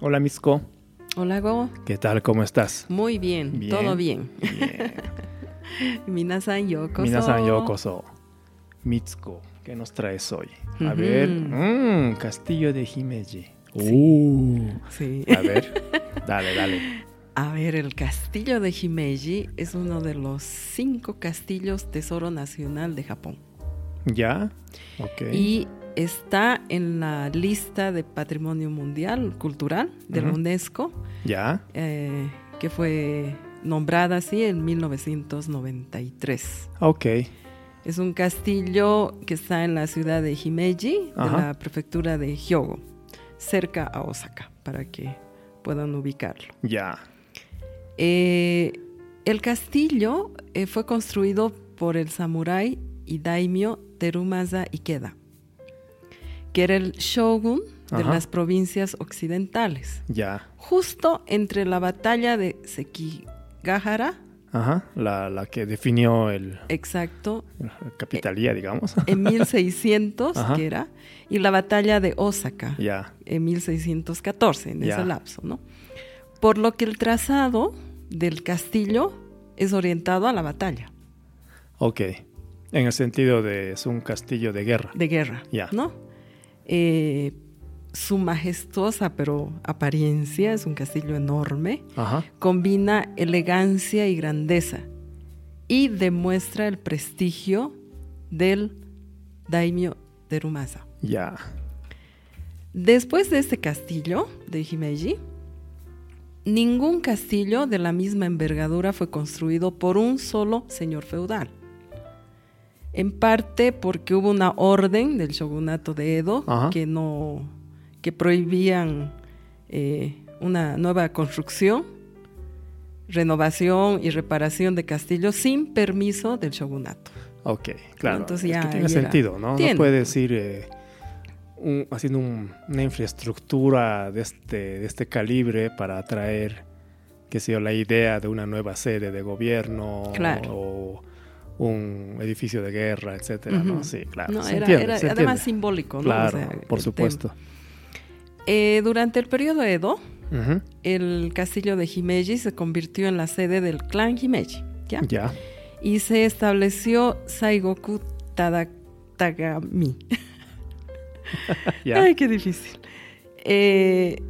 Hola, Misko. Hola, Go. ¿Qué tal? ¿Cómo estás? Muy bien, Bien. todo bien. Bien. Minasan yokoso. Minasan yokoso. Mitsuko, ¿qué nos traes hoy? A ver, mm, Castillo de Himeji. Uh, Sí. a ver, dale, dale. A ver, el castillo de Himeji es uno de los cinco castillos Tesoro Nacional de Japón. ¿Ya? Ok. Y está en la lista de Patrimonio Mundial Cultural de la. UNESCO, ¿Ya? eh, que fue nombrada así en 1993. Ok. Es un castillo que está en la ciudad de Himeji, de la prefectura de Hyogo, cerca a Osaka, para que puedan ubicarlo. Ya. Eh, el castillo eh, fue construido por el samurái y daimyo Terumasa Ikeda, que era el shogun de Ajá. las provincias occidentales, Ya. justo entre la batalla de Sekigahara, Ajá. La, la que definió el exacto, la capitalía, digamos. en 1600, Ajá. que era, y la batalla de Osaka ya. en 1614, en Ya. ese lapso, ¿no? Por lo que el trazado del castillo es orientado a la batalla Ok. En el sentido de es un castillo de guerra. de guerra, Ya. ¿no? Eh, su majestuosa pero apariencia es un castillo enorme, Ajá. combina elegancia y grandeza y demuestra el prestigio del daimyo Terumasa. Ya. Después de este castillo de Himeji, ningún castillo de la misma envergadura fue construido por un solo señor feudal. En parte porque hubo una orden del shogunato de Edo Ajá. que no que prohibían eh, una nueva construcción, renovación y reparación de castillos sin permiso del shogunato. Ok, claro. Entonces es ya que tiene era- sentido, ¿no? Tiene. No puedes ir eh, un- haciendo un- una infraestructura de este, de este calibre para atraer, qué sé yo, la idea de una nueva sede de gobierno Claro. o un edificio de guerra, etcétera, ¿no? Sí, claro. No, se era, entiende, era se además entiende. simbólico, ¿no? O Claro, sea, por supuesto. Eh, durante el periodo Edo, el castillo de Himeji se convirtió en la sede del clan Himeji, ¿ya? Ya, Y se estableció Saigoku Tada- Tagami. ya. Ay, qué difícil. Eh,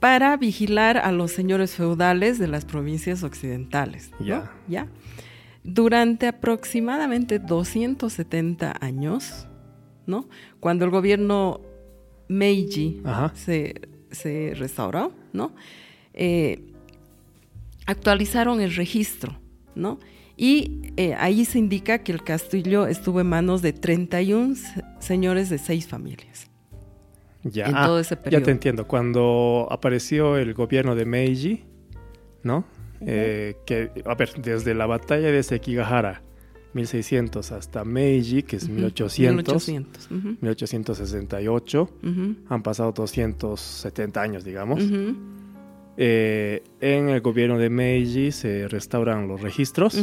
para vigilar a los señores feudales de las provincias occidentales. ¿no? Ya. ¿Ya? Durante aproximadamente 270 años, ¿no? Cuando el gobierno Meiji se, se restauró, ¿no? Eh, actualizaron el registro, ¿no? Y eh, ahí se indica que el castillo estuvo en manos de 31 se- señores de seis familias. Ya, en Ah, todo ese ya te entiendo. Cuando apareció el gobierno de Meiji, ¿no? Eh, que, a ver, desde la batalla de Sekigahara, 1600, hasta Meiji, que es Ujú, 1800, 1800. ujú, 1868, ujú, han pasado 270 años, digamos. Eh, en el gobierno de Meiji se restauran los registros.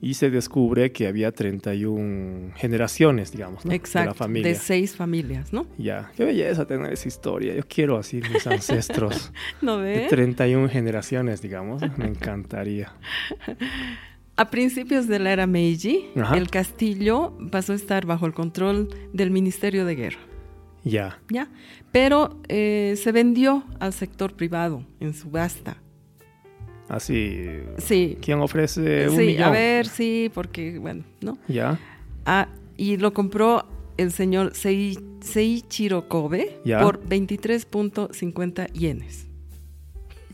Y se descubre que había 31 generaciones, digamos, ¿no? Exacto, de la familia. de seis familias, ¿no? Ya, qué belleza tener esa historia. Yo quiero así mis ancestros. ¿No De ve? 31 generaciones, digamos. Me encantaría. A principios de la era Meiji, Ajá. el castillo pasó a estar bajo el control del Ministerio de Guerra. Ya. ¿ya? Pero eh, se vendió al sector privado en subasta. Así. Sí, ¿Quién ofrece un sí, millón? a ver, sí, porque, bueno, ¿no? Ya. Ah, y lo compró el señor Sei- Seiichiro Kobe Ya. por 23.50 yenes.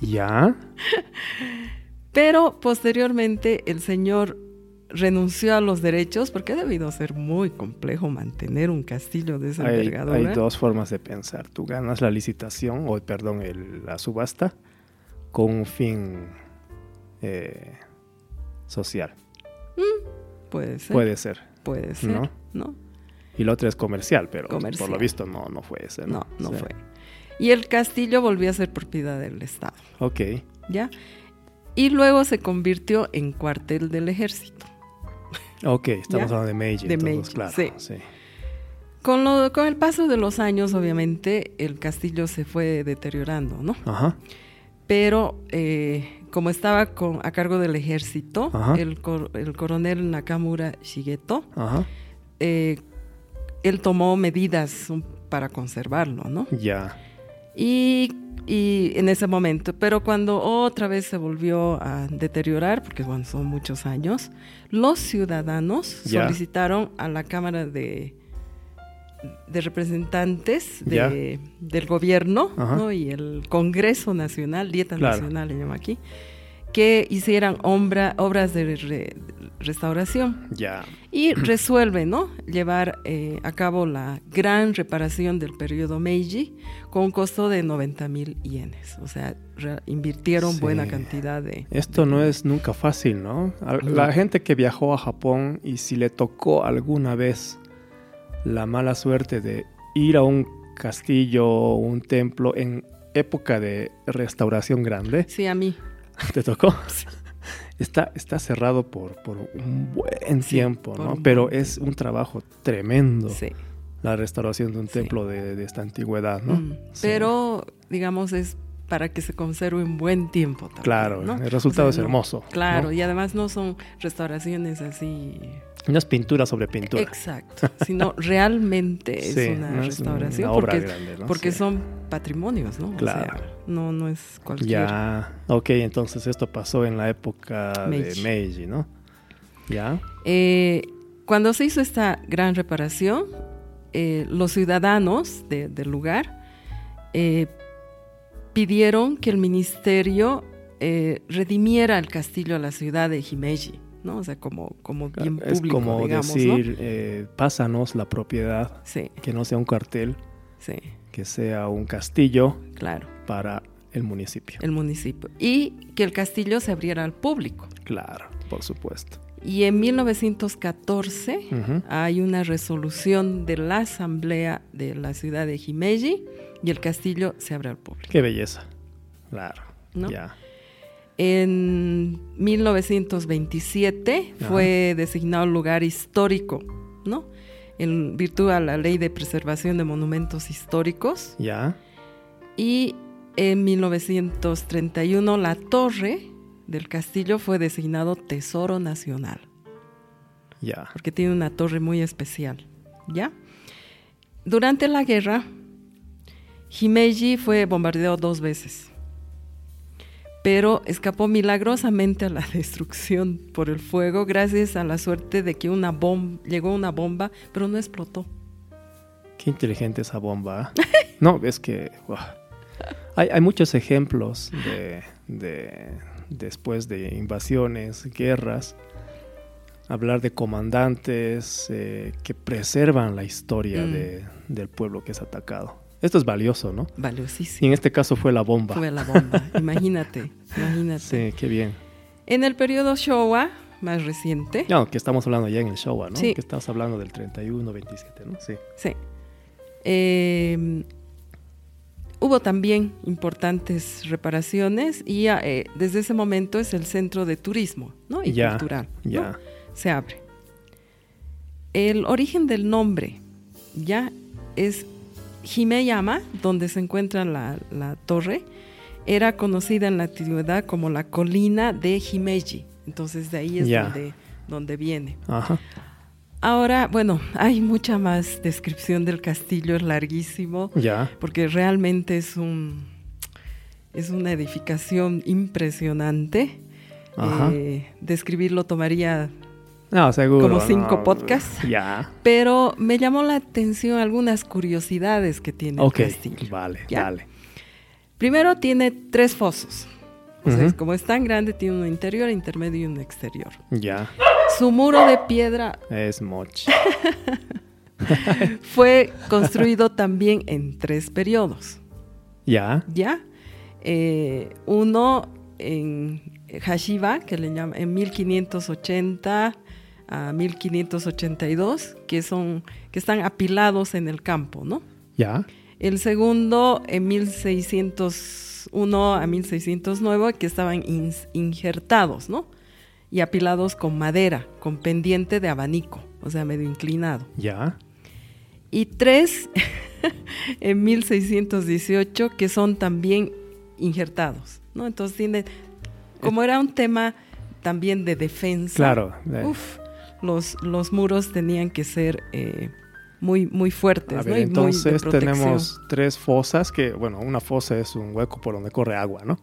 Ya. Pero posteriormente el señor renunció a los derechos porque ha debido ser muy complejo mantener un castillo de esa Hay, envergadura. hay dos formas de pensar. Tú ganas la licitación, o perdón, el- la subasta, con un fin eh, social. Puede ser. Puede ser. Puede ser, ¿No? ¿no? Y la otra es comercial, pero Comercial. por lo visto no, no fue ese. No, no Sí. fue. Y el castillo volvió a ser propiedad del Estado, Ok. ¿ya? Y luego se convirtió en cuartel del ejército. Ok, estamos Ya. hablando de Meiji. De entonces, Meiji, claro. sí. sí. Con, lo, con el paso de los años, obviamente, el castillo se fue deteriorando, ¿no? Ajá. Pero eh, como estaba con, a cargo del ejército, el, cor- el coronel Nakamura Shigeto, eh, él tomó medidas para conservarlo, ¿no? Ya. Y, y en ese momento, pero cuando otra vez se volvió a deteriorar, porque bueno, son muchos años, los ciudadanos solicitaron a la Cámara de, de Representantes de- del gobierno. ¿no? y el Congreso Nacional, Dieta Claro. Nacional le llama aquí, que hicieran ombra- obras de re- restauración Ya. y resuelve ¿no? llevar eh, a cabo la gran reparación del periodo Meiji con un costo de 90 mil yenes. O sea, invirtieron Sí. buena cantidad de... Esto no es nunca fácil, No. La gente que viajó a Japón y si le tocó alguna vez la mala suerte de ir a un castillo o un templo en época de restauración grande, Sí, a mí. ¿te tocó? Está, está cerrado por, por un buen Sí, tiempo, ¿no? Pero buen es un trabajo tremendo Sí. la restauración de un Sí. templo de, de esta antigüedad, ¿no? Mm. Sí. Pero, digamos, es para que se conserve un buen tiempo también. Claro, ¿no? el resultado O sea, es no- hermoso. Claro, ¿no? y además no son restauraciones así... No es pintura sobre pintura. Exacto, sino realmente es Sí, una no es restauración una obra porque, grande, ¿no? porque Sí. son patrimonios, ¿no? O Claro. sea, no, no es cualquier... Ya, ok, entonces esto pasó en la época Meiji. de Meiji, ¿no? Ya, Eh, cuando se hizo esta gran reparación, eh, los ciudadanos de- del lugar eh, pidieron que el ministerio redimiera el castillo a la ciudad de Himeji, ¿no? O sea, como, como bien es público, como digamos, ¿no? decir, eh, pásanos la propiedad, Sí, que no sea un cartel, sí, que sea un castillo claro, para el municipio. el municipio. Y que el castillo se abriera al público. Claro, por supuesto. Y en 1914 Ujú. hay una resolución de la asamblea de la ciudad de Himeji y el castillo se abre al público. Qué belleza. Claro, ¿No? ya. En 1927 Ajá. fue designado lugar histórico, ¿no? En virtud a la ley de preservación de monumentos históricos. Ya, Y en 1931 la torre del castillo fue designado Tesoro Nacional, ya. porque tiene una torre muy especial, ¿ya? Durante la guerra, Himeji fue bombardeado dos veces, pero escapó milagrosamente a la destrucción por el fuego gracias a la suerte de que una bomba llegó una bomba, pero no explotó. Qué inteligente esa bomba. ¿eh? No, es que hay, hay muchos ejemplos de, de- después de invasiones, guerras, hablar de comandantes eh, que preservan la historia Mm. de- del pueblo que es atacado. Esto es valioso, ¿no? Y Valiosísimo. en este caso fue la bomba. Fue la bomba. imagínate, imagínate. Sí, qué bien. En el periodo Showa, más reciente, No, que estamos hablando ya en el Showa, ¿no? Sí. Que estamos hablando del 31, 27, ¿no? Sí. sí, eh, hubo también importantes reparaciones y eh, desde ese momento es el centro de turismo ¿no? y Ya, cultural. ¿no? Ya. Se abre. El origen del nombre ya es Himeyama, donde se encuentra la, la torre, era conocida en la antigüedad como la colina de Himeji. Entonces de ahí es donde, donde viene. Ajá. Ahora, bueno, hay mucha más descripción del castillo, es larguísimo, porque realmente es un es una edificación impresionante. Ajá. Eh, describirlo tomaría No, seguro. como cinco no. podcasts. Ya. Pero me llamó la atención algunas curiosidades que tiene Ok, el castillo. vale, ¿Ya? dale. Primero tiene tres fosos. O como es tan grande, tiene uno interior, intermedio y uno exterior. Ya. Su muro de piedra Es moch. fue construido también en tres periodos. Ya. ¿Ya? Eh, uno en Hashiba, que le llaman en 1580 a 1582, que son que están apilados en el campo, ¿no? Ya. El segundo en 1601 a 1609, que estaban injertados, ¿no? Y apilados con madera, con pendiente de abanico, o sea, medio inclinado. Ya. y tres en 1618 que son también injertados, ¿no? Entonces tiene, como era un tema también de defensa, Claro. uf, los, los muros tenían que ser eh, muy, muy fuertes, A ¿no? ver, Y muy de entonces tenemos tres fosas que, bueno, una fosa es un hueco por donde corre agua, ¿no?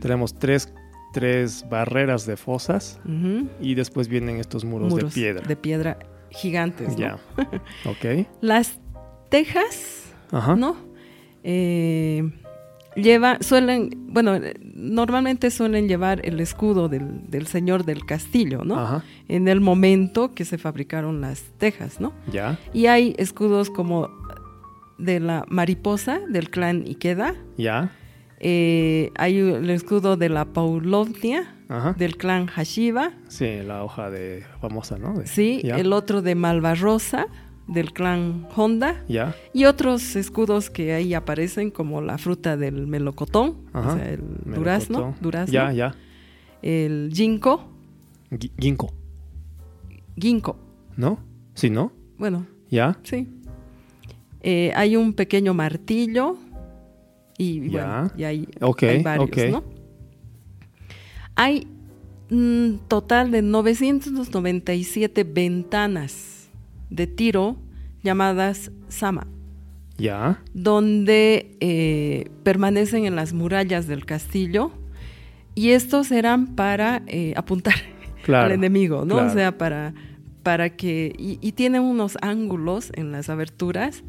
Tenemos tres, tres barreras de fosas y después vienen estos muros, Muros de piedra. de piedra gigantes, ¿no? Ya. ok. Las tejas, Ajá. ¿no? Eh, lleva, suelen, bueno, normalmente suelen llevar el escudo del, del señor del castillo, ¿no? Ajá. En el momento que se fabricaron las tejas, ¿no? Ya. Y hay escudos como de la mariposa del clan Ikeda, Ya. eh, hay el escudo de la Paulovnia Ajá. del clan Hashiba, Sí, la hoja de famosa, ¿no? De- sí, Ya. el otro de Malvarrosa del clan Honda y otros escudos que ahí aparecen como la fruta del melocotón, Ajá. o sea, el durazno, Melocotón. durazno, el ginkgo, Gi- Ginkgo, ginkgo, ¿no? Sí, ¿no? bueno, Ya. sí. Eh, hay un pequeño martillo y, bueno, y hay, hay varios, ok. ¿no? Hay un total de 997 ventanas de tiro llamadas Sama. Ya. donde eh, permanecen en las murallas del castillo y estos eran para eh, apuntar Claro. al enemigo, ¿no? claro. O sea, para, para que... Y, y tienen unos ángulos en las aberturas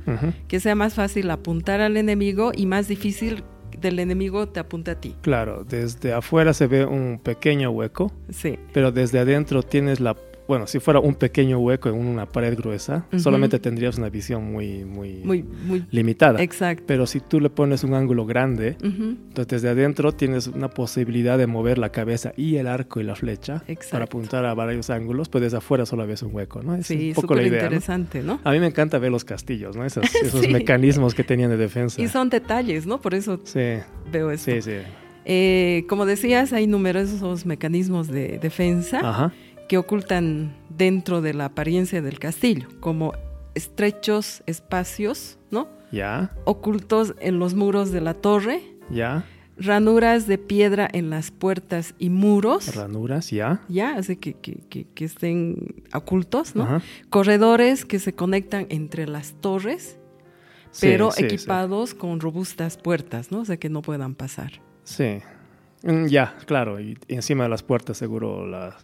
que sea más fácil apuntar al enemigo y más difícil del enemigo te apunte a ti. Claro, desde afuera se ve un pequeño hueco, Sí, pero desde adentro tienes la... Bueno, si fuera un pequeño hueco en una pared gruesa, solamente tendrías una visión muy, muy, muy, muy... limitada. Exacto. Pero si tú le pones un ángulo grande, entonces desde adentro tienes una posibilidad de mover la cabeza y el arco y la flecha Exacto. para apuntar a varios ángulos, pues desde afuera solo ves un hueco, ¿no? Es Sí, un poco la idea, ¿no? interesante, ¿no? A mí me encanta ver los castillos, ¿no? Esos, esos Sí. mecanismos que tenían de defensa. Y son detalles, ¿no? Por eso Sí, veo esto. sí, sí. Eh, como decías, hay numerosos mecanismos de defensa Ajá. Que ocultan dentro de la apariencia del castillo, como estrechos espacios, ¿no? Ya, Ocultos en los muros de la torre, ya. ranuras de piedra en las puertas y muros, Ranuras, ya. ya, hace que, que- que- que estén ocultos, ¿no? Ajá. Corredores que se conectan entre las torres, Sí, pero sí, sí. equipados con robustas puertas, ¿no? O sea, que no puedan pasar. Sí. Mm, Ya, claro. Y, encima de las puertas seguro la,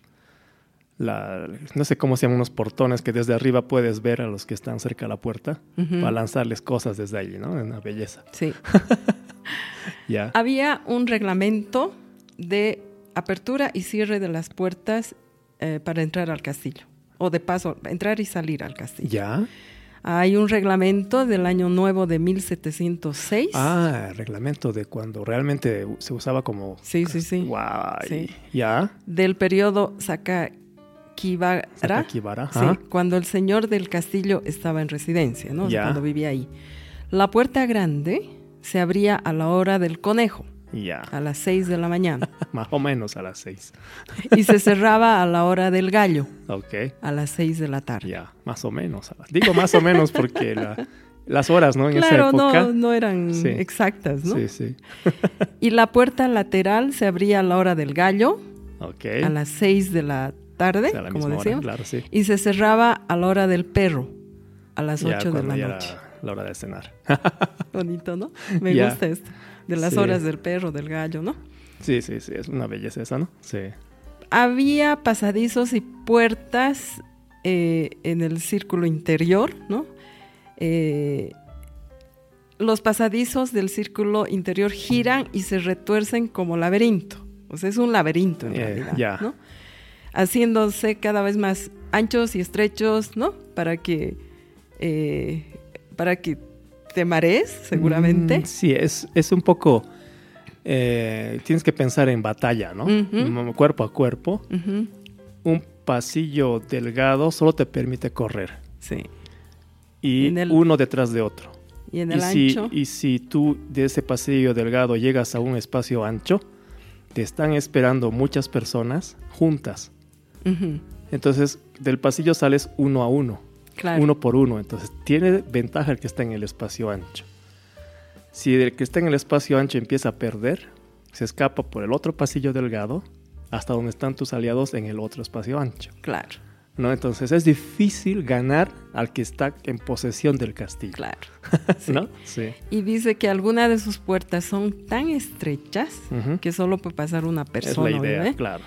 la... No sé cómo se llaman unos portones que desde arriba puedes ver a los que están cerca de la puerta para lanzarles cosas desde allí, ¿no? Una belleza. Sí. Ya. Había un reglamento de apertura y cierre de las puertas eh, para entrar al castillo. O de paso, entrar y salir al castillo. ¿Ya? Hay un reglamento del año nuevo de 1706. Ah, el reglamento de cuando realmente se usaba como... Sí, sí, sí. Guay. Sí. ¿Ya? Del periodo Sakakibara. Sakakibara, Sí, cuando el señor del castillo estaba en residencia, ¿no? Ya. cuando vivía ahí. La puerta grande se abría a la hora del conejo, Ya. a las 6 de la mañana, Más o menos a las seis. y se cerraba a la hora del gallo, Ok. a las 6 de la tarde. Ya. Más o menos. Digo más o menos porque la- las horas, ¿no? En Claro, esa época. no, no eran Sí. exactas, ¿no? Sí, sí. Y la puerta lateral se abría a la hora del gallo, Ok. a las 6 de la tarde, A la como hora, decíamos, claro, sí. y se cerraba a la hora del perro, a las Ya 8 de la noche. la hora de cenar. Bonito, ¿no? Me Ya. gusta esto, de las Sí. horas del perro, del gallo, ¿no? Sí, sí, sí. Es una belleza esa, ¿no? Sí. Había pasadizos y puertas eh, en el círculo interior, ¿no? Eh, los pasadizos del círculo interior giran y se retuercen como laberinto. O sea, es un laberinto en Eh, realidad. ¿no? Haciéndose cada vez más anchos y estrechos, ¿no? Para que, eh, para que te marees, seguramente. Mm, sí, es, es un poco... eh, tienes que pensar en batalla, ¿no? Mm, Cuerpo a cuerpo. Un pasillo delgado solo te permite correr. Sí. Y el- uno detrás de otro. Y en Y el si, ancho. y si tú de ese pasillo delgado llegas a un espacio ancho, te están esperando muchas personas juntas. Entonces, del pasillo sales uno a uno. Claro. uno por uno. Entonces, tiene ventaja el que está en el espacio ancho. Si el que está en el espacio ancho empieza a perder, se escapa por el otro pasillo delgado hasta donde están tus aliados en el otro espacio ancho. Claro, ¿no? Entonces, es difícil ganar al que está en posesión del castillo. claro. ¿No? Sí. Y dice que algunas de sus puertas son tan estrechas que solo puede pasar una Es persona. la idea, ¿ve? claro.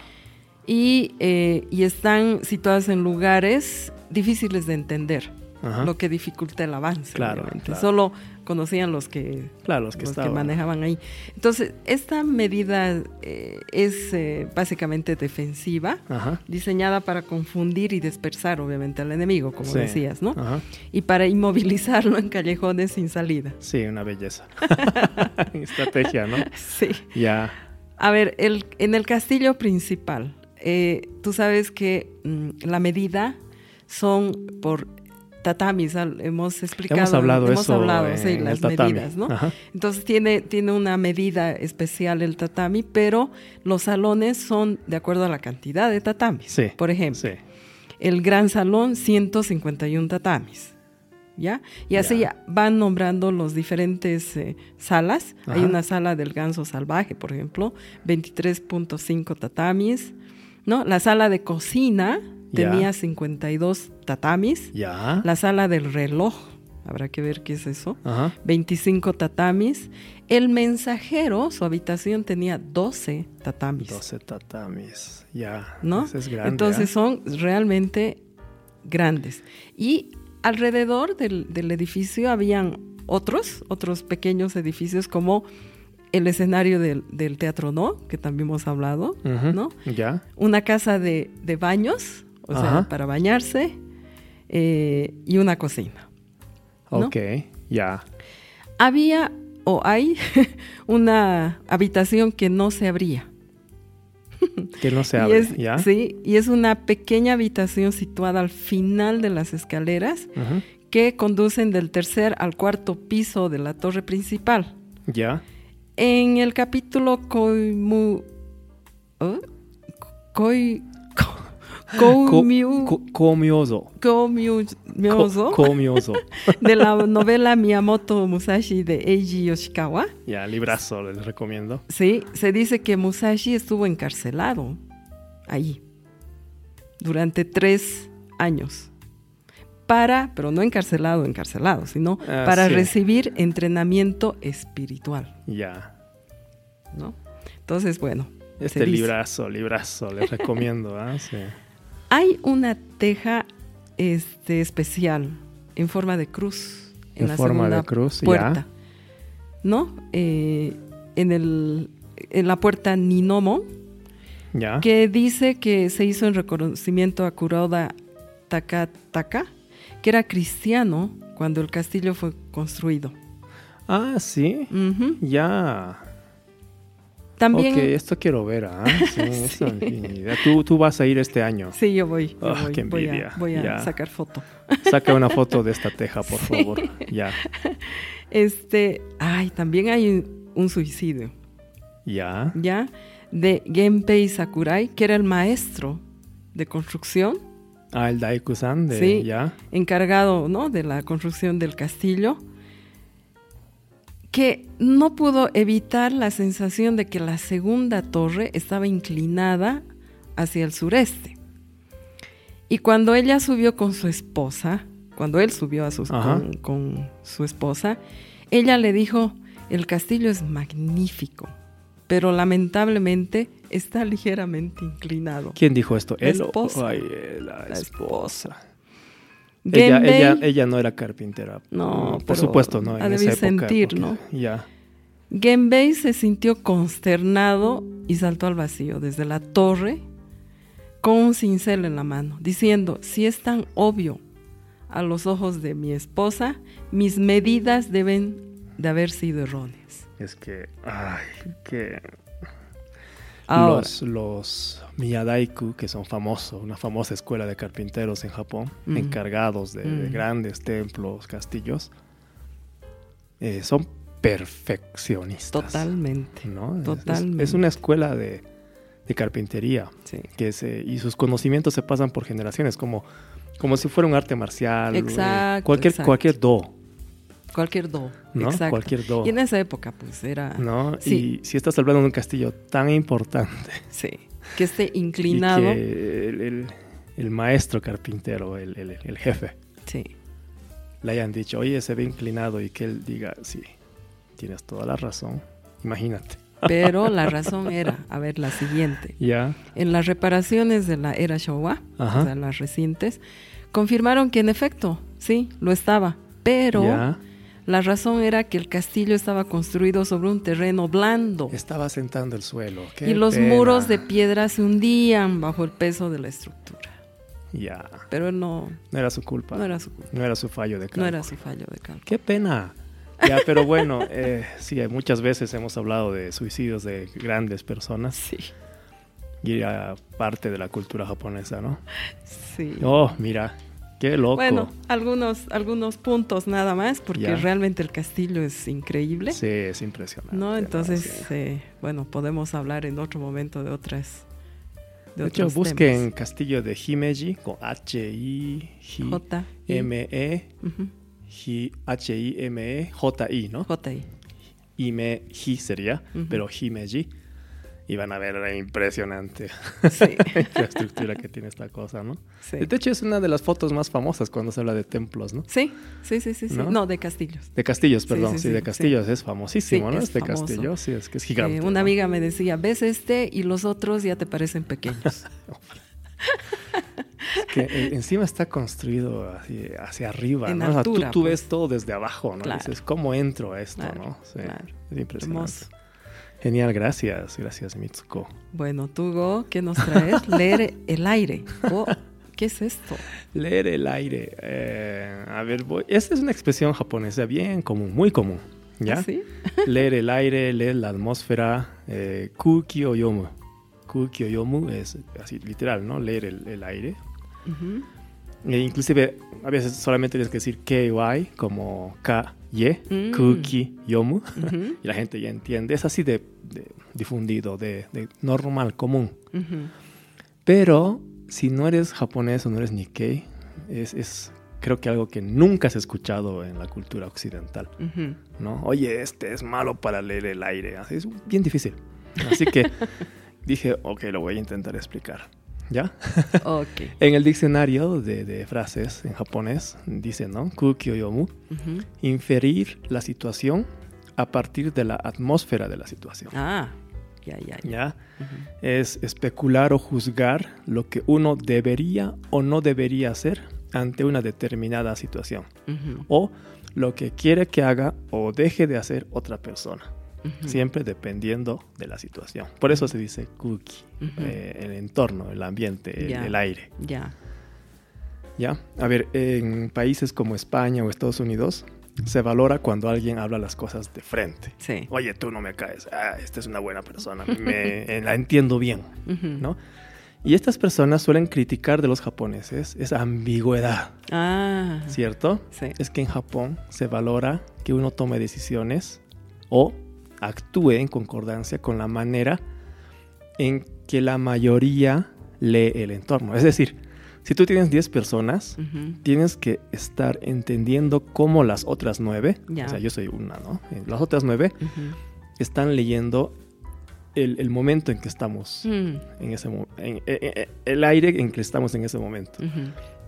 Y, eh, y están situadas en lugares difíciles de entender, Ajá. lo que dificulta el avance. Claro. Solo conocían los que, Claro, los que los que estaban. manejaban ahí. Entonces, esta medida eh, es eh, básicamente defensiva, Ajá. diseñada para confundir y dispersar, obviamente, al enemigo, como Sí. decías, ¿no? Ajá. Y para inmovilizarlo en callejones sin salida. Sí, una belleza. Estrategia, ¿no? Sí. Ya. A ver, el, en el castillo principal, eh, tú sabes que mm, la medida son por tatamis, hemos explicado. Hemos hablado hemos eso hablado, en sí, las tatami. medidas, ¿no? Ajá. Entonces tiene, tiene una medida especial el tatami, pero los salones son de acuerdo a la cantidad de tatamis. Sí. Por ejemplo, Sí. el gran salón, 151 tatamis. ¿Ya? Y así Ya. van nombrando los diferentes eh, salas. Hay una sala del ganso salvaje, por ejemplo, 23.5 tatamis. ¿No? La sala de cocina tenía 52 tatamis. Ya. La sala del reloj, habrá que ver qué es eso. Ajá. 25 tatamis. El mensajero, su habitación tenía 12 tatamis. 12 tatamis. Ya. ¿no? Ese es grande. Entonces ¿ah? son realmente grandes. Y alrededor del, del edificio habían otros, otros pequeños edificios como el escenario del, del teatro, ¿no? Que también hemos hablado. ¿no? Ya. Una casa de, de baños, o sea, para bañarse, eh, y una cocina. ¿no? Ok. Ya. Había o hay una habitación que no se abría. Que no se abre. es- ya. Sí, y es una pequeña habitación situada al final de las escaleras que conducen del tercer al cuarto piso de la torre principal. Ya. En el capítulo Koimu... ¿eh? Koi... Co- comioso. de la novela Miyamoto Musashi de Eiji Yoshikawa. ya, librazo, les recomiendo. Sí, se dice que Musashi estuvo encarcelado allí durante tres años. Para, pero no encarcelado, encarcelado, sino Ah, para sí. recibir entrenamiento espiritual, Ya. ¿No? Entonces, bueno, Este librazo, librazo, les recomiendo. ¿ah? Sí. hay una teja este, especial en forma de cruz en, En la forma segunda de cruz, ya. puerta, ¿no? Eh, en, el, en la puerta Ninomo, Ya. que dice que se hizo en reconocimiento a Kuroda Takataka, que era cristiano cuando el castillo fue construido. Ah, sí. Ya. También, Ok, esto quiero ver. ¿ah? Sí, esto idea. Tú, tú vas a ir este año. sí, yo voy, yo Ah, voy, qué voy a, voy a sacar foto. Saca una foto de esta teja, por favor. Ya. Este, ay, también hay un, un suicidio, Ya. ¿ya? De Genpei Sakurai, que era el maestro de construcción, Ah, el Daikusan de. Sí. Ya. encargado, ¿no? De la construcción del castillo, que no pudo evitar la sensación de que la segunda torre estaba inclinada hacia el sureste. Y cuando ella subió con su esposa, cuando él subió a sus, con, con su esposa, ella le dijo, el castillo es magnífico, pero lamentablemente está ligeramente inclinado. ¿Quién dijo esto? La Él o- esposa. Ay, la, La esposa. Ella, ella, ella no era carpintera. No, por pero supuesto, no. En ha esa época, sentir, porque- ¿no? Ya. Genbei se sintió consternado y saltó al vacío desde la torre con un cincel en la mano, diciendo, si es tan obvio a los ojos de mi esposa, mis medidas deben de haber sido erróneas. Es que. Ay, que. Ahora, Los, los Miyadaiku, que son famosos, una famosa escuela de carpinteros en Japón, Mm. encargados de, de Mm. grandes templos, castillos, eh, son perfeccionistas. totalmente. ¿no? Es- totalmente. Es, una escuela de, de carpintería Sí. que se, y sus conocimientos se pasan por generaciones, como, Como si fuera un arte marcial. eh, Exacto, Cualquier, exacto. cualquier do, Cualquier do. ¿no? Exacto. Cualquier do. Y en esa época, pues era. ¿no? Sí. Y si estás hablando de un castillo tan importante Sí. Que esté y inclinado. que el, el- el maestro carpintero, el, el- el jefe, Sí. le hayan dicho, oye, se ve inclinado y que él diga, sí, tienes toda la razón, imagínate. Pero la razón era, a ver, la siguiente. Ya, En las reparaciones de la era Showa, Ajá. o sea, las recientes, confirmaron que en efecto, sí, lo estaba. Pero ya, la razón era que el castillo estaba construido sobre un terreno blando. estaba sentando el suelo. qué Y los pena. muros de piedra se hundían bajo el peso de la estructura. Ya, Pero él no, no era su culpa. no era su culpa, No era su fallo de no cálculo. era su fallo de cálculo. Qué pena. Ya, pero bueno, eh, sí, muchas veces hemos hablado de suicidios de grandes personas Sí, y era parte de la cultura japonesa, ¿no? sí. Oh, mira, qué loco. Bueno, algunos, algunos puntos nada más, porque realmente el castillo es increíble. Sí, es impresionante. ¿no? Entonces, Sí. eh, bueno, podemos hablar en otro momento de otras. De, De hecho, busquen temas. Castillo de Himeji con H-I-M-E, J. ujú, Hi- H-I-M-E, J-I, ¿no? J.I. Ime-Hi sería, Ujú. pero Himeji. Y van a ver la impresionante Sí, la estructura que tiene esta cosa, ¿no? sí. De hecho, es una de las fotos más famosas cuando se habla de templos, ¿no? Sí, sí, sí, sí, sí. ¿No? ¿No? de castillos. De castillos, perdón. sí, Sí, sí, de castillos es famosísimo, Sí, ¿no? es Este famoso. castillo, sí, es que es gigante. Eh, una ¿no? amiga me decía, ves este y los otros ya te parecen pequeños. que eh, encima está construido así, hacia arriba, En ¿no? O sea, altura, tú, tú pues. ves todo desde abajo, ¿no? Claro. Dices, ¿cómo entro a esto, Claro, no? Sí, claro. es impresionante. Hermoso. Genial, gracias, gracias, Mitsuko. Bueno, tú, Go, ¿qué nos traes? Leer el aire. Oh, ¿Qué es esto? Leer el aire. eh, a ver, voy. Esta es una expresión japonesa bien común, muy común, ¿ya? ¿Ah, ¿Sí? leer el aire, leer la atmósfera, eh, kuki o yomu. Kuki o yomu es así literal, ¿no? Leer el, el aire. E inclusive a veces solamente tienes que decir KY como K, Y, Mm. Kuki, Yomu. Y la gente ya entiende. Es así de, de difundido, de, de normal, común. Pero si no eres japonés o no eres Nikkei, es, es creo que algo que nunca has escuchado en la cultura occidental. ¿no? Oye, este es malo para leer el aire. Así es bien difícil. Así que dije, ok, lo voy a intentar explicar. ¿Ya? Ok. En el diccionario de, de frases en japonés dice, ¿no? Kuki o yomu, Ujú. inferir la situación a partir de la atmósfera de la situación. Ah, ya, ya, ya. Es especular o juzgar lo que uno debería o no debería hacer ante una determinada situación. O lo que quiere que haga o deje de hacer otra persona. Siempre dependiendo de la situación. Por eso se dice Ujú. eh, el entorno, el ambiente, el, aire. Ya. ¿Ya? A ver, en países como España o Estados Unidos se valora cuando alguien habla las cosas de frente. Sí. Oye, tú no me caes. Ah, esta es una buena persona. Me, eh, la entiendo bien. ¿no? Y estas personas suelen criticar de los japoneses esa ambigüedad, Ah. ¿cierto? Sí. Es que en Japón se valora que uno tome decisiones o actúe en concordancia con la manera en que la mayoría lee el entorno. Es decir, si tú tienes 10 personas, tienes que estar entendiendo cómo las otras 9, Ya. o sea, yo soy una, ¿no? Eh, Las otras 9 Ujú. están leyendo el, el momento en que estamos, Mm. en ese en- eh, eh, el aire en que estamos en ese momento.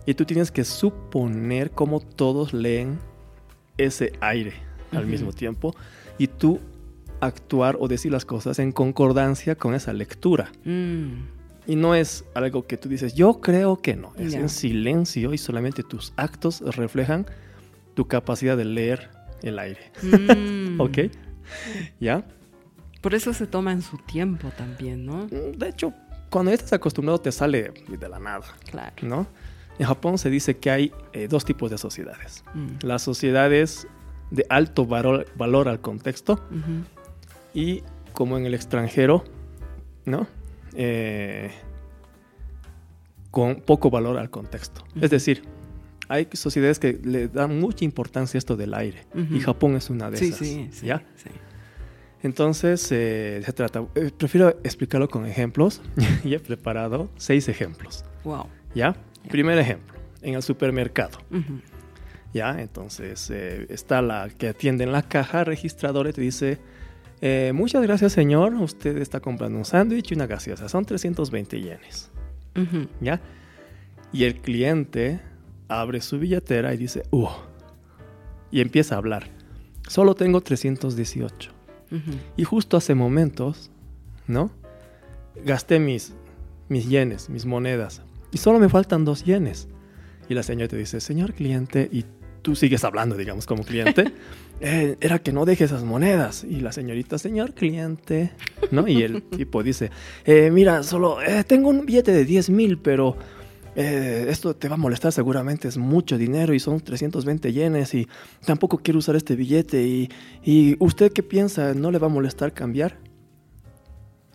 Y tú tienes que suponer cómo todos leen ese aire al mismo tiempo y tú actuar o decir las cosas en concordancia con esa lectura. Mm. Y no es algo que tú dices, yo creo que no. Es en silencio y solamente tus actos reflejan tu capacidad de leer el aire. Mm. ¿Ok? ¿Ya? Por eso se toman su tiempo también, ¿no? De hecho, cuando ya estás acostumbrado te sale de la nada, Claro. ¿no? En Japón se dice que hay eh, dos tipos de sociedades. Mm. Las sociedades de alto valor, valor al contexto. Y como en el extranjero, ¿no? Eh, con poco valor al contexto. Es decir, hay sociedades que le dan mucha importancia a esto del aire y Japón es una de Sí, esas. sí, sí. ¿ya? sí. Entonces, eh, se trata, eh, prefiero explicarlo con ejemplos y he preparado seis ejemplos. Wow. ¿Ya? Ya. Primer ejemplo. en el supermercado. ¿Ya? Entonces eh, está la que atiende en la caja registradora y te dice, eh, muchas gracias señor, usted está comprando un sándwich y una gaseosa, son 320 yenes. ¿Ya? Y el cliente abre su billetera y dice, uh, y empieza a hablar. Solo tengo 318. Ujú. Y justo hace momentos, ¿no? Gasté mis, mis yenes, mis monedas. Y solo me faltan dos yenes. Y la señora te dice, señor cliente, y tú sigues hablando, digamos, como cliente. "Eh, era que no deje esas monedas. Y la señorita, señor cliente, ¿no? Y el tipo dice, "Eh, mira, solo eh, tengo un billete de 10 mil, pero eh, esto te va a molestar seguramente, es mucho dinero y son 320 yenes y tampoco quiero usar este billete. Y, y usted qué piensa? ¿No le va a molestar cambiar?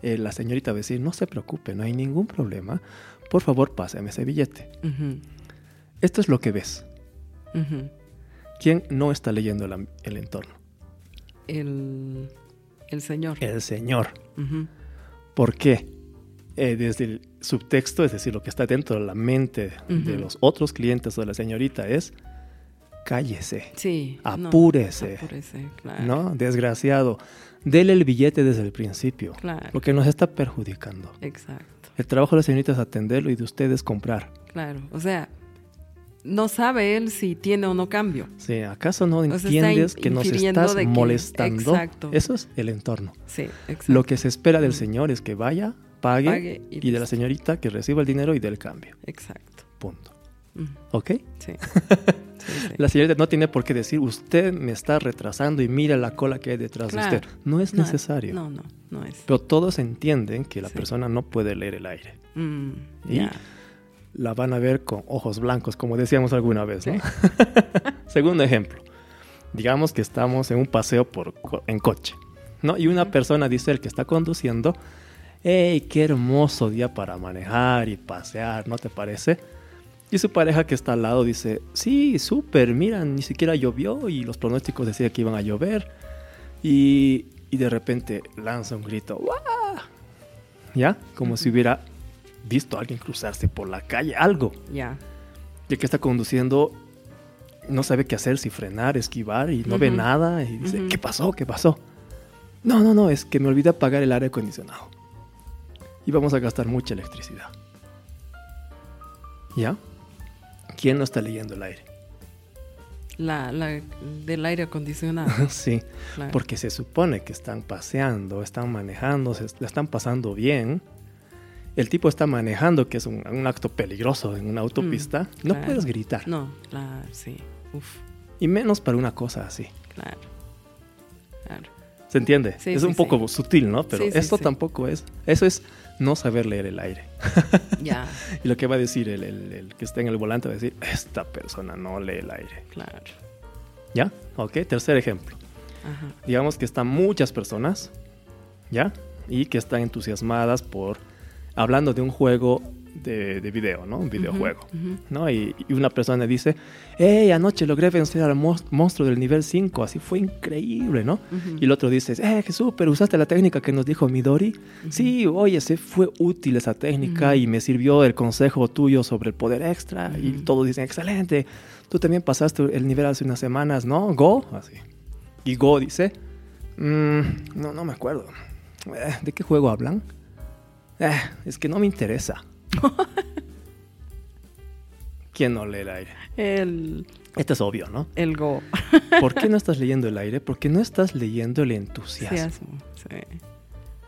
La señorita va a decir, no se preocupe, no hay ningún problema. Por favor, pásame ese billete. Esto es lo que ves. Ujú. ¿Quién no está leyendo el, entorno? El, el señor. El señor. ¿Por qué? Eh, desde el subtexto, es decir, lo que está dentro de la mente de los otros clientes o de la señorita es cállese, Sí. no, Apúrese. apúrese, claro. ¿no? Desgraciado. Dele el billete desde el principio, Claro. porque nos está perjudicando. Exacto. El trabajo de la señorita es atenderlo y de ustedes comprar. Claro. O sea, no sabe él si tiene o no cambio. Sí, ¿acaso no sea, está entiendes que nos estás de que- molestando? exacto. Eso es el entorno. Sí, exacto. Lo que se espera del señor es que vaya, pague, Pague y y, de la señorita que reciba el dinero y del cambio. Exacto. Punto. ¿Ok? Sí. Sí, sí. La señorita no tiene por qué decir, usted me está retrasando y mira la cola que hay detrás Claro. de usted. No es necesario. No, no, no es. Pero todos entienden que la Sí. persona no puede leer el aire. Mm, Y-. La van a ver con ojos blancos, como decíamos alguna vez. ¿no? Sí. Segundo ejemplo. Digamos que estamos en un paseo por, en coche. ¿no? Y una persona dice, el que está conduciendo, ¡Hey, qué hermoso día para manejar y pasear! ¿No te parece? Y su pareja que está al lado dice, sí, súper, mira, ni siquiera llovió y los pronósticos decían que iban a llover. Y, y de repente lanza un grito. ¿Ya? Como si hubiera visto a alguien cruzarse por la calle, algo. Ya. Y el que está conduciendo no sabe qué hacer, si frenar, esquivar y no ve Ujú. nada. Y dice, Ujú. ¿qué pasó? ¿Qué pasó? No, no, no, es que me olvidé apagar el aire acondicionado. Y vamos a gastar mucha electricidad. ¿Ya? ¿Quién no está leyendo el aire? La, la del aire acondicionado. sí, claro. porque se supone que están paseando, están manejando, se la están pasando bien. El tipo está manejando, que es un, un acto peligroso en una autopista. no Mm, claro. puedes gritar. No, claro, sí. Uf, Y menos para una cosa así. claro. Claro. ¿Se entiende? Sí, es sí, un poco sí. sutil, ¿no? Pero esto tampoco es. Eso es no saber leer el aire. Ya, Y lo que va a decir el, el- el que está en el volante va a decir, esta persona no lee el aire. claro. ¿Ya? Ok, tercer ejemplo. Ajá. Digamos que están muchas personas, ¿ya? Y que están entusiasmadas por hablando de un juego de, de video, ¿no? Un videojuego. ¿no? Y, y una persona dice, hey, anoche logré vencer al monstruo del nivel 5, así fue increíble, ¿no? Y el otro dice, eh, qué súper, usaste la técnica que nos dijo Midori. Sí, oye, se fue útil esa técnica y me sirvió el consejo tuyo sobre el poder extra. Y todos dicen, excelente, tú también pasaste el nivel hace unas semanas, ¿no? Go, así. Y Go dice, "Mm, no, no me acuerdo. Eh, ¿De qué juego hablan? "Eh, es que no me interesa. ¿Quién no lee el aire? El, Esto es obvio, ¿no? el go. ¿Por qué no estás leyendo el aire? Porque no estás leyendo el entusiasmo. Entusiasmo, sí.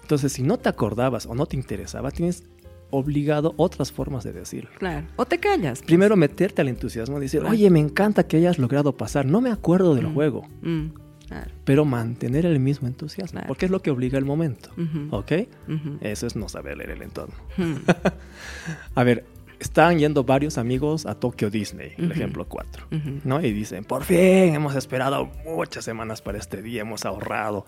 Entonces, si no te acordabas o no te interesaba, tienes obligado otras formas de decirlo. Claro. O te callas. pues. Primero meterte al entusiasmo, decir, oye, me encanta que hayas logrado pasar, no me acuerdo del Mm. juego, Mm, claro. pero mantener el mismo entusiasmo, Claro. porque es lo que obliga el momento, ¿ok? Eso es no saber leer el entorno. Mm, A ver, están yendo varios amigos a Tokyo Disney, el ejemplo 4, ujú. ¿no? Y dicen, por fin, hemos esperado muchas semanas para este día, hemos ahorrado.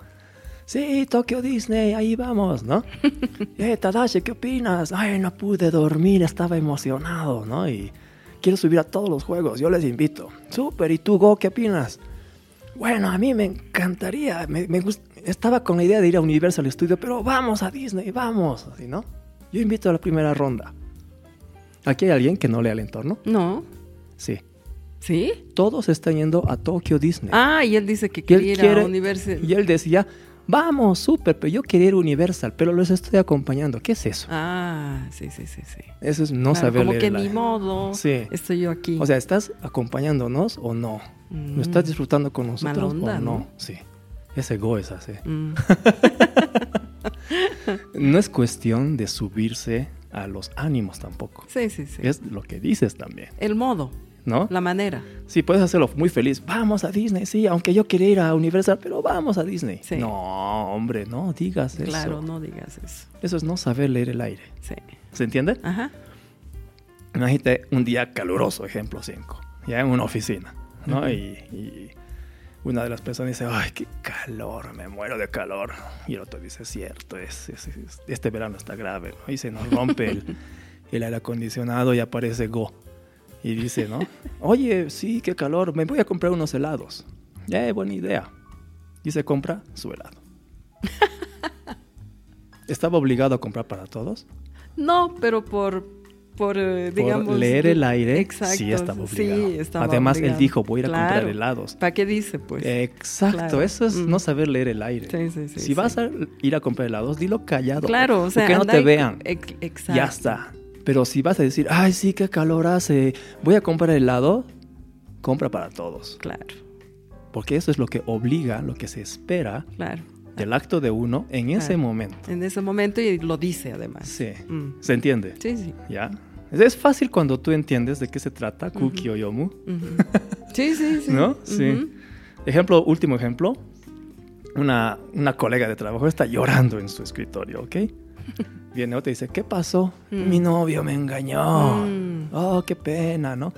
Sí, Tokyo Disney, ahí vamos, ¿no? eh, Tadashi, ¿qué opinas? Ay, no pude dormir, estaba emocionado, ¿no? Y quiero subir a todos los juegos, yo les invito. Súper, ¿y tú, Go, qué opinas? Bueno, a mí me encantaría, me, me gust- estaba con la idea de ir a Universal Studio, pero vamos a Disney, vamos, así, ¿no? Yo invito a la primera ronda. Aquí hay alguien que no lea el entorno. No, Sí. ¿Sí? Todos están yendo a Tokyo Disney. Ah, y él dice que quería ir quiere- a Universal. Y él decía, vamos, súper, pero yo quería ir a Universal, pero los estoy acompañando. ¿Qué es eso? Ah, sí, sí, sí, sí. Eso es no Claro, saber como leer que el ni modo. Sí. Estoy yo aquí. O sea, ¿estás acompañándonos o no? Mm. ¿Lo estás disfrutando con nosotros onda, o no? ¿no? Sí. Ese go es así. Mm. No es cuestión de subirse a los ánimos tampoco. Sí, sí, sí. Es lo que dices también, El modo, ¿no? la manera. Sí, puedes hacerlo muy feliz. Vamos a Disney, sí, aunque yo quería ir a Universal, pero vamos a Disney. Sí. No, hombre, no digas eso. Claro, no digas eso. Eso es no saber leer el aire. Sí. ¿Se entiende? Ajá. Imagínate un día caluroso, ejemplo 5, ya en una oficina, ¿no? Y, y una de las personas dice, ay, qué calor, me muero de calor. Y el otro dice, cierto, es, es- es- este verano está grave, ¿no? Y se nos rompe el, el aire acondicionado y aparece Go. Y dice, ¿no? Oye, sí, qué calor, me voy a comprar unos helados. Ya, buena idea. Y se compra su helado. ¿Estaba obligado a comprar para todos? No, pero por, por eh, Por digamos... leer el aire, Exacto, sí estaba sí, obligado. estaba Además, obligado. él dijo, voy a ir a comprar helados. ¿Para qué dice, pues? Exacto, Claro. eso es Mm. no saber leer el aire. Sí, sí, sí, si vas a ir a comprar helados, dilo callado. claro, o sea... que no te vean. Exacto. Ya está. Pero si vas a decir, ay, sí, qué calor hace, voy a comprar helado, compra para todos. Claro, Porque eso es lo que obliga, lo que se espera claro. Del acto de uno en ese momento. En ese momento y lo dice además. Sí. Mm. ¿Se entiende? Sí, sí. ¿Ya? Es fácil cuando tú entiendes de qué se trata, Kuki o Yomu. Sí, sí, sí. ¿No? Sí. Ejemplo, último ejemplo. Una, una colega de trabajo está llorando en su escritorio, ¿ok? Viene otra y dice, ¿qué pasó? Mm. Mi novio me engañó. Mm. Oh, qué pena, ¿no?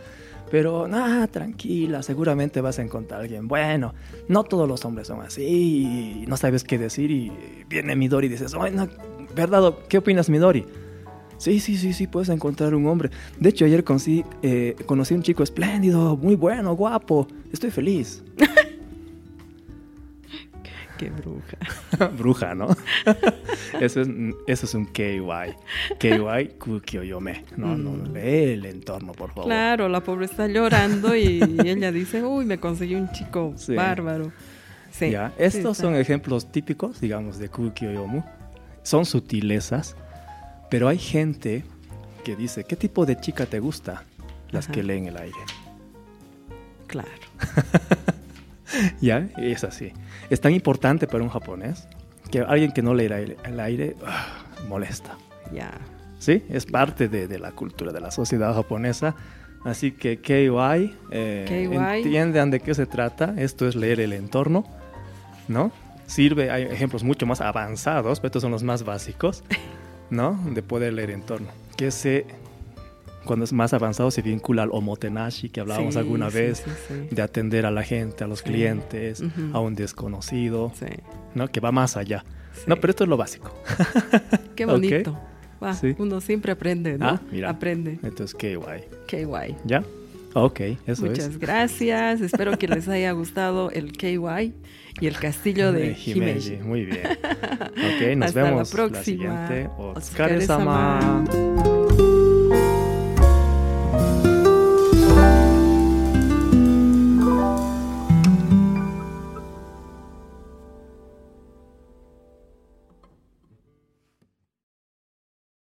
Pero, nada, tranquila, seguramente vas a encontrar a alguien bueno. No todos los hombres son así y no sabes qué decir y viene Midori y dices, "Ay, no, ¿verdad? ¿Qué opinas, Midori? Sí, sí, sí, sí, puedes encontrar un hombre. De hecho, ayer conocí, eh, conocí un chico espléndido, muy bueno, guapo. Estoy feliz. Qué bruja. Bruja, ¿no? eso, es, eso es un KY. KY Kukioyome. No, no, Mm. lee el entorno, por favor. Claro, la pobre está llorando y, y ella dice, uy, me conseguí un chico Sí. bárbaro. Sí. Ya, sí, Estos está. son ejemplos típicos, digamos, de Kukioyomu. Son sutilezas, pero hay gente que dice, ¿qué tipo de chica te gusta? Las Ajá. que leen el aire. Claro. Ya, es así. Es tan importante para un japonés que alguien que no el aire, el aire, ah, molesta. Ya. ¿Sí? Es parte de, de la cultura de la sociedad japonesa. Así que KY, eh, KY. entiendan de qué se trata. Esto es leer el entorno, ¿no? Sirve, hay ejemplos mucho más avanzados, pero estos son los más básicos, ¿no? De poder leer entorno. Que se, cuando es más avanzado, se vincula al omotenashi, que hablábamos Sí, alguna sí, vez, sí, de atender a la gente, a los clientes, Ujú. a un desconocido, ¿no? Que va más allá. No, pero esto es lo básico. Qué bonito. Sí. Uno siempre aprende, ¿no? Ah, mira. Aprende. Entonces, KY. Qué guay. ¿Ya? Ok, eso Muchas es. gracias. Espero que les haya gustado el KY y el castillo de Eh, Himeji. Muy bien. Ok, nos Hasta la vemos próxima. siguiente. Otsukare-sama. Otsukare-sama.